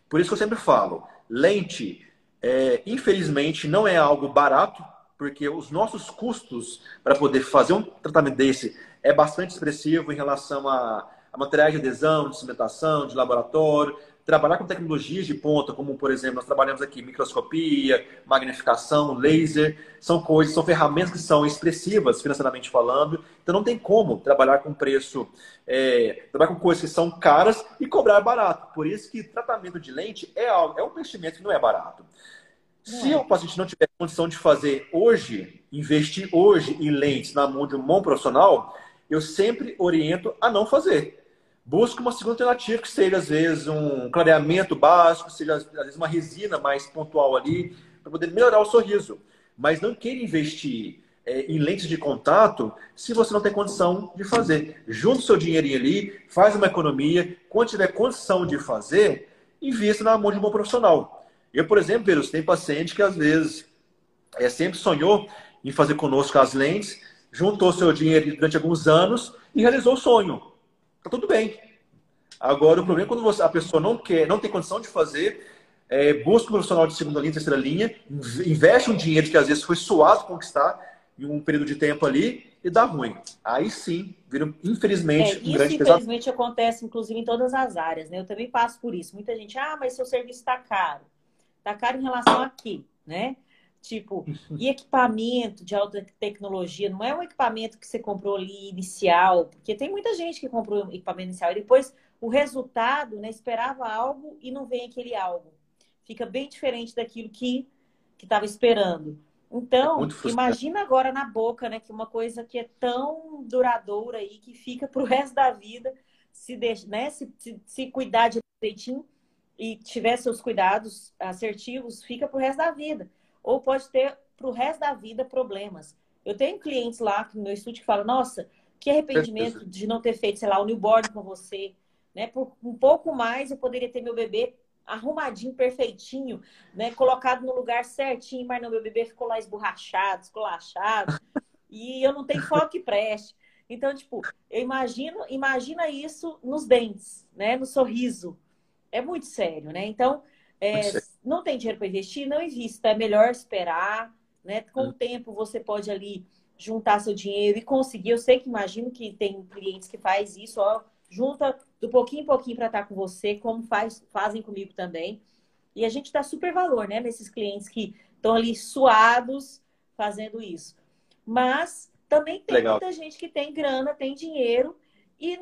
Por isso que eu sempre falo, lente, é, infelizmente, não é algo barato, porque os nossos custos para poder fazer um tratamento desse é bastante expressivo em relação a, a materiais de adesão, de cimentação, de laboratório. Trabalhar com tecnologias de ponta, como por exemplo, nós trabalhamos aqui microscopia, magnificação, laser, são coisas, são ferramentas que são expressivas financeiramente falando. Então não tem como trabalhar com preço, é, trabalhar com coisas que são caras e cobrar barato. Por isso que tratamento de lente é, algo, é um investimento que não é barato. Se o paciente não tiver condição de fazer hoje, investir hoje em lentes na mão de um bom profissional, eu sempre oriento a não fazer. Busque uma segunda alternativa, que seja, às vezes, um clareamento básico, seja, às vezes, uma resina mais pontual ali, para poder melhorar o sorriso. Mas não queira investir é, em lentes de contato se você não tem condição de fazer. Junta o seu dinheirinho ali, faz uma economia. Quando tiver condição de fazer, invista na mão de um bom profissional. Eu, por exemplo, Pedro, tem paciente que às vezes é, sempre sonhou em fazer conosco as lentes, juntou seu dinheiro durante alguns anos e realizou o sonho. Tá tudo bem. Agora, o problema é quando você, a pessoa não quer, não tem condição de fazer, é, busca um profissional de segunda linha, terceira linha, investe um dinheiro que às vezes foi suado conquistar em um período de tempo ali e dá ruim. Aí sim, vira, infelizmente, é, um grande Isso, infelizmente, acontece, inclusive, em todas as áreas, né? Eu também passo por isso. Muita gente, ah, mas seu serviço está caro. Tá caro em relação aqui, né? Tipo, e equipamento de alta tecnologia, não é um equipamento que você comprou ali inicial, porque tem muita gente que comprou equipamento inicial e depois o resultado, né, esperava algo e não vem aquele algo. Fica bem diferente daquilo que que estava esperando. Então, é imagina agora na boca, né, que uma coisa que é tão duradoura aí que fica pro [LAUGHS] resto da vida, se, deixa, né, se, se, se cuidar direitinho, e tiver seus cuidados assertivos, fica para o resto da vida. Ou pode ter para o resto da vida problemas. Eu tenho clientes lá no meu estúdio que falam, nossa, que arrependimento de não ter feito, sei lá, o newborn com você. Né? Por um pouco mais eu poderia ter meu bebê arrumadinho, perfeitinho, né? Colocado no lugar certinho, mas não, meu bebê ficou lá esborrachado, escolachado. [LAUGHS] e eu não tenho foco que preste. Então, tipo, eu imagino, imagina isso nos dentes, né? No sorriso é muito sério, né? Então, é, não tem dinheiro para investir, não invista. É melhor esperar, né? Com hum. o tempo você pode ali juntar seu dinheiro e conseguir. Eu sei que imagino que tem clientes que faz isso, ó, junta do pouquinho em pouquinho para estar com você, como faz, fazem comigo também. E a gente dá super valor, né, nesses clientes que estão ali suados fazendo isso. Mas também tem Legal. muita gente que tem grana, tem dinheiro e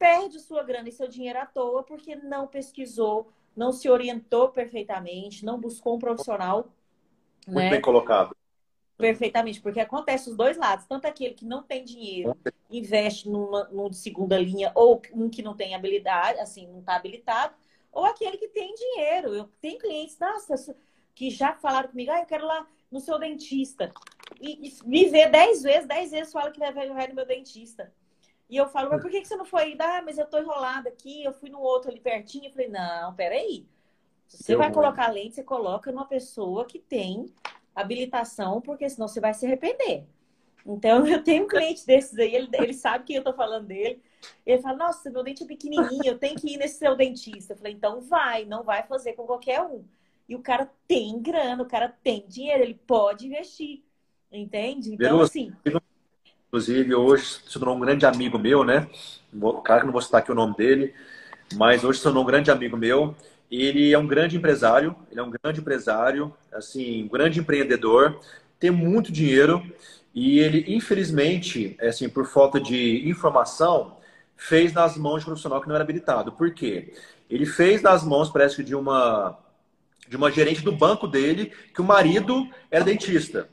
perde sua grana e seu dinheiro à toa porque não pesquisou, não se orientou perfeitamente, não buscou um profissional. Muito né? bem colocado. Perfeitamente, porque acontece os dois lados. Tanto aquele que não tem dinheiro, investe numa, num de segunda linha, ou um que não tem habilidade, assim, não está habilitado, ou aquele que tem dinheiro. Eu tenho clientes, nossa, que já falaram comigo, ah, eu quero lá no seu dentista. E, e me vê dez vezes, dez vezes fala que vai, vai no meu dentista. E eu falo, mas por que, que você não foi ainda? Ah, mas eu tô enrolada aqui, eu fui no outro ali pertinho. Eu falei, não, peraí. Se você eu vai vou. colocar lente, você coloca numa pessoa que tem habilitação, porque senão você vai se arrepender. Então, [LAUGHS] eu tenho um cliente desses aí, ele, ele sabe que eu tô falando dele. Ele fala, nossa, meu dente é pequenininho, eu tenho que ir nesse seu dentista. Eu falei, então vai, não vai fazer com qualquer um. E o cara tem grana, o cara tem dinheiro, ele pode investir. Entende? Então, assim. Inclusive, hoje se tornou um grande amigo meu, né? Claro que não vou citar aqui o nome dele, mas hoje se tornou um grande amigo meu. Ele é um grande empresário, ele é um grande empresário, assim, um grande empreendedor, tem muito dinheiro e ele, infelizmente, assim, por falta de informação, fez nas mãos de um profissional que não era habilitado. Por quê? Ele fez nas mãos, parece que de uma de uma gerente do banco dele, que o marido era dentista.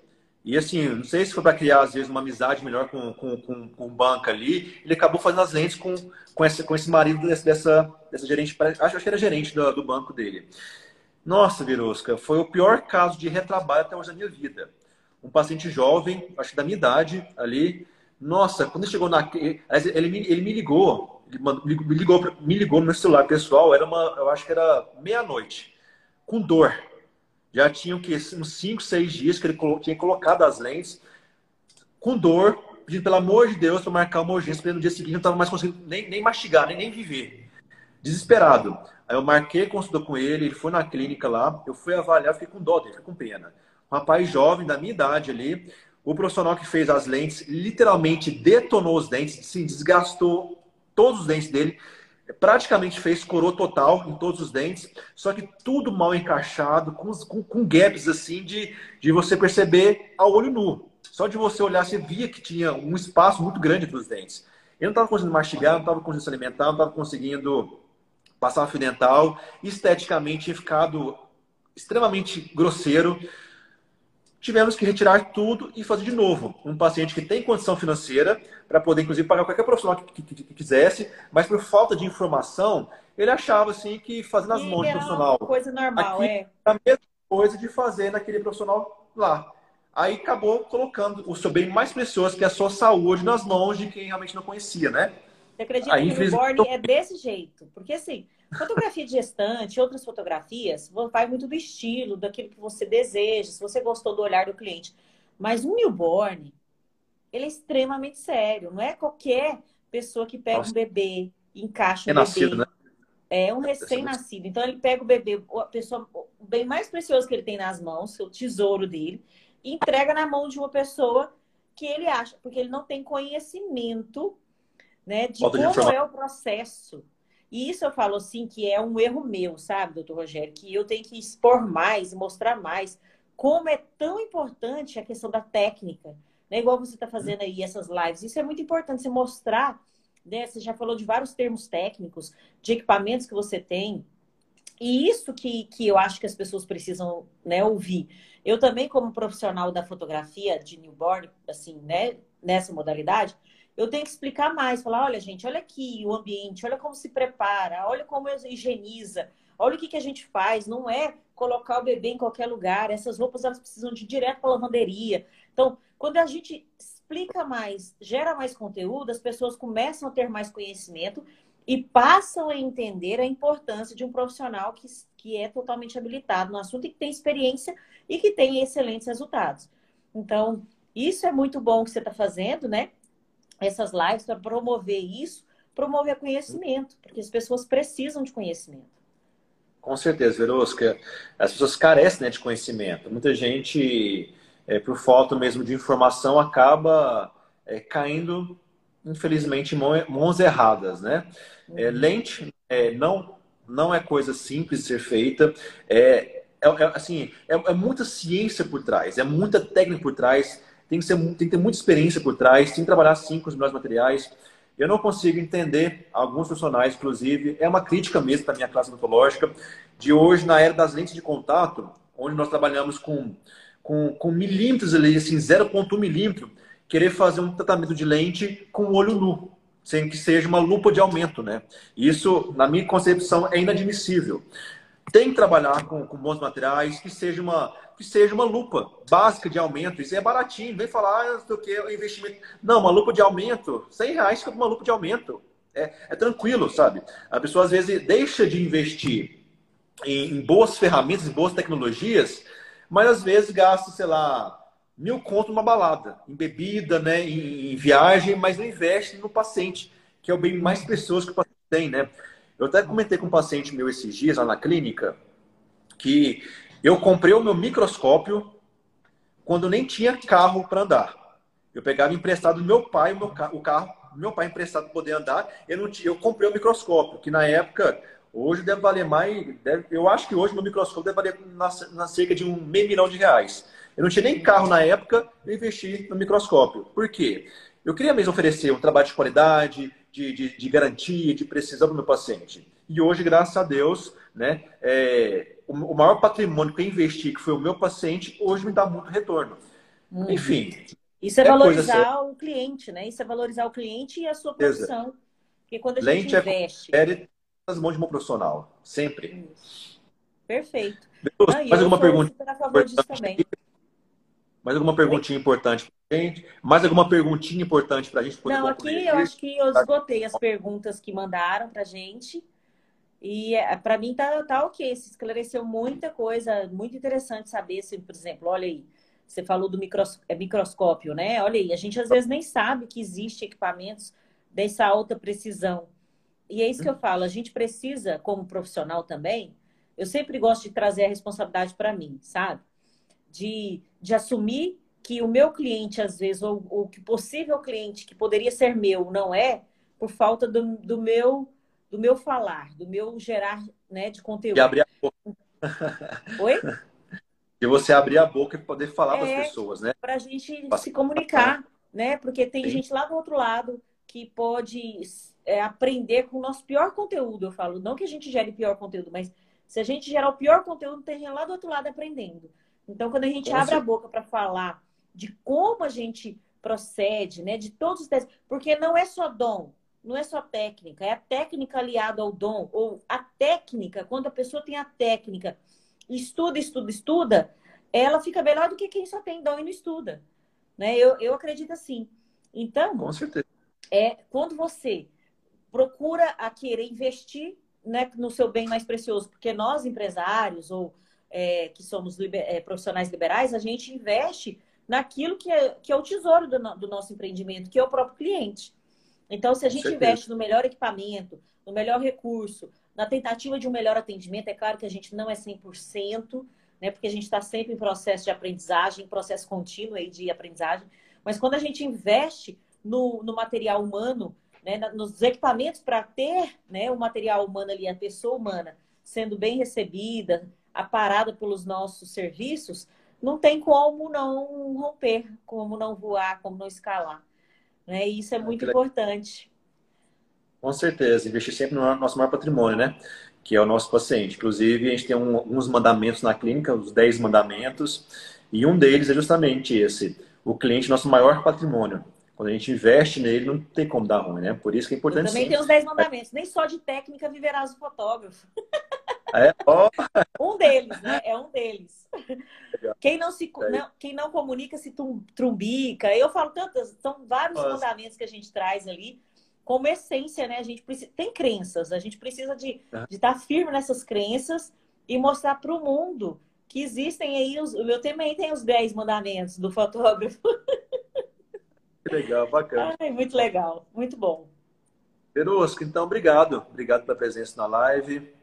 E assim, não sei se foi para criar, às vezes, uma amizade melhor com, com, com, com, o banco ali, ele acabou fazendo as lentes com, com, esse, com esse marido desse, dessa, dessa gerente, acho, que era gerente do, do banco dele. Nossa, Virosca, foi o pior caso de retrabalho até hoje da minha vida. Um paciente jovem, acho que da minha idade, ali. Nossa, quando ele chegou na. Ele me, ele me ligou, ele me ligou, me ligou no meu celular pessoal, era uma, eu acho que era meia-noite com dor. Já tinham que uns 5, 6 dias que ele tinha colocado as lentes com dor, pedindo pelo amor de Deus para marcar uma urgência, porque no dia seguinte não estava mais conseguindo nem, nem mastigar, nem, nem viver. Desesperado. Aí eu marquei, consultou com ele, ele foi na clínica lá, eu fui avaliar, fiquei com dó dele, fiquei com pena. Um rapaz jovem, da minha idade ali, o profissional que fez as lentes literalmente detonou os dentes, se desgastou todos os dentes dele praticamente fez coroa total em todos os dentes, só que tudo mal encaixado, com, com, com gaps assim de, de você perceber a olho nu. Só de você olhar, você via que tinha um espaço muito grande entre os dentes. Ele não estava conseguindo mastigar, não estava conseguindo se alimentar, não estava conseguindo passar fio dental. Esteticamente, tinha ficado extremamente grosseiro tivemos que retirar tudo e fazer de novo. Um paciente que tem condição financeira para poder, inclusive, pagar qualquer profissional que, que, que, quisesse, mas por falta de informação, ele achava assim que fazendo as mãos de profissional. Coisa normal, é. A mesma coisa de fazer naquele profissional lá. Aí acabou colocando o seu bem mais precioso, que é a sua saúde, nas mãos de quem realmente não conhecia, né? Você acredita Aí, que o newborn é desse jeito? Porque assim, Fotografia de gestante, outras fotografias, vai muito do estilo, daquilo que você deseja, se você gostou do olhar do cliente. Mas um newborn, ele é extremamente sério. Não é qualquer pessoa que pega Nossa. um bebê, encaixa um é bebê. Né? É um recém-nascido. Então ele pega o bebê, a pessoa, o bem mais precioso que ele tem nas mãos, o tesouro dele, e entrega na mão de uma pessoa que ele acha, porque ele não tem conhecimento né, de Falta como de é o processo e isso eu falo assim que é um erro meu, sabe, doutor Rogério? Que eu tenho que expor mais, mostrar mais como é tão importante a questão da técnica. Né? Igual você está fazendo aí essas lives. Isso é muito importante, você mostrar. Né? Você já falou de vários termos técnicos, de equipamentos que você tem. E isso que, que eu acho que as pessoas precisam né, ouvir. Eu também, como profissional da fotografia de newborn, assim, né, nessa modalidade, eu tenho que explicar mais, falar, olha, gente, olha aqui o ambiente, olha como se prepara, olha como higieniza, olha o que, que a gente faz, não é colocar o bebê em qualquer lugar, essas roupas elas precisam de ir direto para a lavanderia. Então, quando a gente explica mais, gera mais conteúdo, as pessoas começam a ter mais conhecimento e passam a entender a importância de um profissional que, que é totalmente habilitado no assunto e que tem experiência e que tem excelentes resultados. Então, isso é muito bom que você está fazendo, né? Essas lives para promover isso, promover conhecimento, porque as pessoas precisam de conhecimento. Com certeza, Verosca. As pessoas carecem né, de conhecimento. Muita gente é, por falta mesmo de informação, acaba é, caindo, infelizmente, em mãos erradas, né? É, uhum. lente é, não, não é coisa simples de ser feita. É, é, é assim, é, é, muita ciência por trás, é muita técnica por trás, tem que, ser, tem que ter muita experiência por trás, tem que trabalhar sim com os melhores materiais. Eu não consigo entender alguns profissionais, inclusive, é uma crítica mesmo para a minha classe odontológica, de hoje, na era das lentes de contato, onde nós trabalhamos com, com, com milímetros ali, assim, 0,1 milímetro, querer fazer um tratamento de lente com o olho nu, sem que seja uma lupa de aumento, né? Isso, na minha concepção, é inadmissível. Tem que trabalhar com, com bons materiais, que seja uma que seja uma lupa básica de aumento. Isso é baratinho, vem falar, ah, o que, investimento. Não, uma lupa de aumento, 100 reais fica uma lupa de aumento. É, é, tranquilo, sabe? A pessoa às vezes deixa de investir em, em, boas ferramentas, em boas tecnologias, mas às vezes gasta, sei lá, mil conto numa balada, em bebida, né, em, em viagem, mas não investe no paciente, que é o bem mais precioso que o paciente tem, né? Eu até comentei com um paciente meu esses dias lá na clínica que eu comprei o meu microscópio quando nem tinha carro para andar. Eu pegava emprestado do meu pai o, meu, o carro, meu pai emprestado para poder andar. Eu, não tinha, eu comprei o microscópio, que na época, hoje deve valer mais. Deve, eu acho que hoje meu microscópio deve valer na, na cerca de um meio milhão de reais. Eu não tinha nem carro na época, eu investi no microscópio. Por quê? Eu queria mesmo oferecer um trabalho de qualidade, de, de, de garantia, de precisão para o meu paciente. E hoje, graças a Deus, né, é, o, o, maior patrimônio que eu investi, que foi o meu paciente, hoje me dá muito retorno. Uhum. Enfim. Isso é, é valorizar o cliente, né? Isso é valorizar o cliente e a sua profissão. Exato. Porque quando a gente Lente é investe. É nas mãos de um profissional, sempre. Perfeito. Deus, ah, mais alguma pergunta? A favor disso também. Mais alguma perguntinha importante para gente? Mais alguma perguntinha importante para a gente Não, aqui eu acho que eu esgotei as perguntas que mandaram para a gente. E é, para mim tá, tá ok, se esclareceu muita coisa, muito interessante saber se, por exemplo, olha aí, você falou do micros, é, microscópio, né? Olha aí, a gente às vezes nem sabe que existe equipamentos dessa alta precisão. E é isso que eu falo, a gente precisa, como profissional também, eu sempre gosto de trazer a responsabilidade para mim, sabe? De, de assumir que o meu cliente, às vezes, ou, o que possível cliente que poderia ser meu, não é, por falta do, do meu do meu falar, do meu gerar né, de conteúdo. E abrir a boca. [LAUGHS] Oi? De você abrir a boca e poder falar é, para as pessoas, né? Para a gente se comunicar, né? Porque tem Sim. gente lá do outro lado que pode é, aprender com o nosso pior conteúdo, eu falo. Não que a gente gere pior conteúdo, mas se a gente gerar o pior conteúdo, tem gente lá do outro lado aprendendo. Então, quando a gente abre a boca para falar de como a gente procede, né, de todos os testes, porque não é só dom, não é só técnica, é a técnica aliada ao dom, ou a técnica, quando a pessoa tem a técnica, estuda, estuda, estuda, ela fica melhor do que quem só tem dom e não estuda. Né? Eu, eu acredito assim. Então, Com certeza. é quando você procura a querer investir né, no seu bem mais precioso, porque nós, empresários, ou é, que somos liber, é, profissionais liberais, a gente investe naquilo que é, que é o tesouro do, do, nosso empreendimento, que é o próprio cliente. Então, se a gente investe no melhor equipamento, no melhor recurso, na tentativa de um melhor atendimento, é claro que a gente não é 100%, né, porque a gente está sempre em processo de aprendizagem, processo contínuo aí de aprendizagem, mas quando a gente investe no, no material humano, né, nos equipamentos para ter né, o material humano ali, a pessoa humana, sendo bem recebida, aparada pelos nossos serviços, não tem como não romper, como não voar, como não escalar. Né? E isso é ah, muito importante. Com certeza, investir sempre no nosso maior patrimônio, né? Que é o nosso paciente. Inclusive, a gente tem um, alguns mandamentos na clínica, os 10 mandamentos, e um deles é justamente esse: o cliente, nosso maior patrimônio. Quando a gente investe nele, não tem como dar ruim, né? Por isso que é importante. Eu também sim. tem os 10 mandamentos. Nem só de técnica viverás o fotógrafo. [LAUGHS] É, oh. Um deles, né? É um deles. Quem não, se, é. não, quem não comunica se trumbica. Eu falo tantas, são vários Nossa. mandamentos que a gente traz ali como essência, né? A gente precisa, tem crenças, a gente precisa de, de estar firme nessas crenças e mostrar para o mundo que existem aí os. O meu também tem os 10 mandamentos do fotógrafo. Que legal, bacana. Ai, muito legal, muito bom. Perosco, então, obrigado. Obrigado pela presença na live.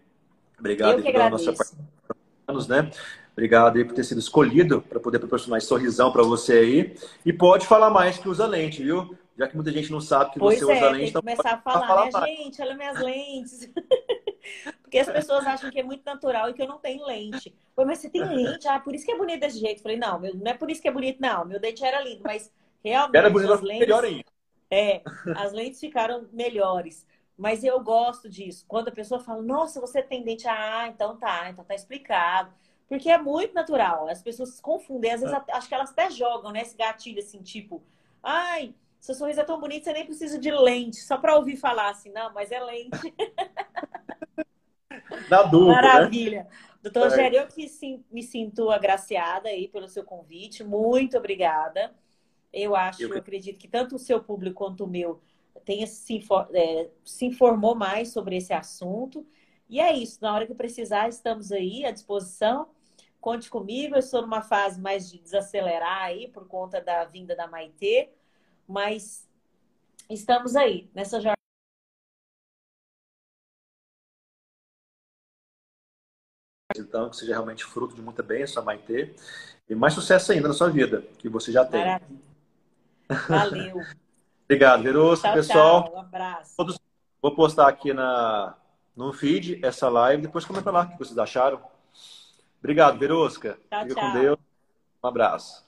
Obrigado pela nossa participação, né? Obrigado aí por ter sido escolhido para poder proporcionar esse sorrisão para você aí. E pode falar mais que usa lente, viu? Já que muita gente não sabe que pois você é, usa lente. Tem que então começar a falar, falar né, mais. gente? Olha minhas lentes. [LAUGHS] Porque as pessoas acham que é muito natural e que eu não tenho lente. Pô, mas você tem lente? Ah, por isso que é bonito desse jeito. falei, não, meu, não é por isso que é bonito, não. Meu dente era lindo, mas realmente era bonito, as lentes... melhor ainda. É, as lentes ficaram melhores. Mas eu gosto disso. Quando a pessoa fala, nossa, você tem dente, ah, então tá, então tá explicado. Porque é muito natural. As pessoas se confundem. Às vezes, acho que elas até jogam, né? Esse gatilho, assim, tipo... Ai, seu sorriso é tão bonito, você nem precisa de lente. Só para ouvir falar assim, não, mas é lente. [LAUGHS] Na dúvida, né? Maravilha. Né? Doutor Rogério, eu que sim, me sinto agraciada aí pelo seu convite. Muito obrigada. Eu acho, eu, eu acredito que tanto o seu público quanto o meu tenha se, é, se informou mais sobre esse assunto. E é isso. Na hora que precisar, estamos aí à disposição. Conte comigo. Eu estou numa fase mais de desacelerar aí por conta da vinda da Maitê, mas estamos aí nessa jornada. Então, que seja realmente fruto de muita bênção, Maitê. E mais sucesso ainda na sua vida, que você já tem. Maravilha. Valeu. [LAUGHS] Obrigado, Verosca, pessoal. Tchau, um abraço. Todos, vou postar aqui na, no feed essa live. Depois comenta lá o que vocês acharam. Obrigado, Verosca. Tchau, Fica tchau. com Deus. Um abraço.